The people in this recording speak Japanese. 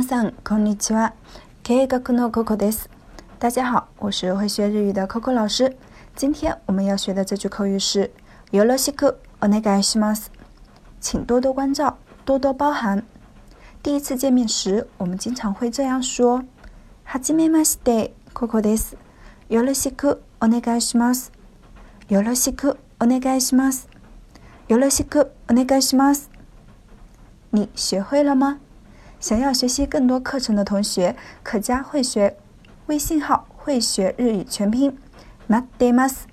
皆さんこんにちは。経営学の Coco です。大家好，我是会学日语的 Coco 老师。今天我们要学的这句口语是“よろしくお願いします”，请多多关照，多多包涵。第一次见面时，我们经常会这样说：“はじめまして、Coco です。よろしくお願いします。よろしくお願いします。よろしくお願いします。”你学会了吗？想要学习更多课程的同学，可加会学微信号“会学日语全拼”。待っています。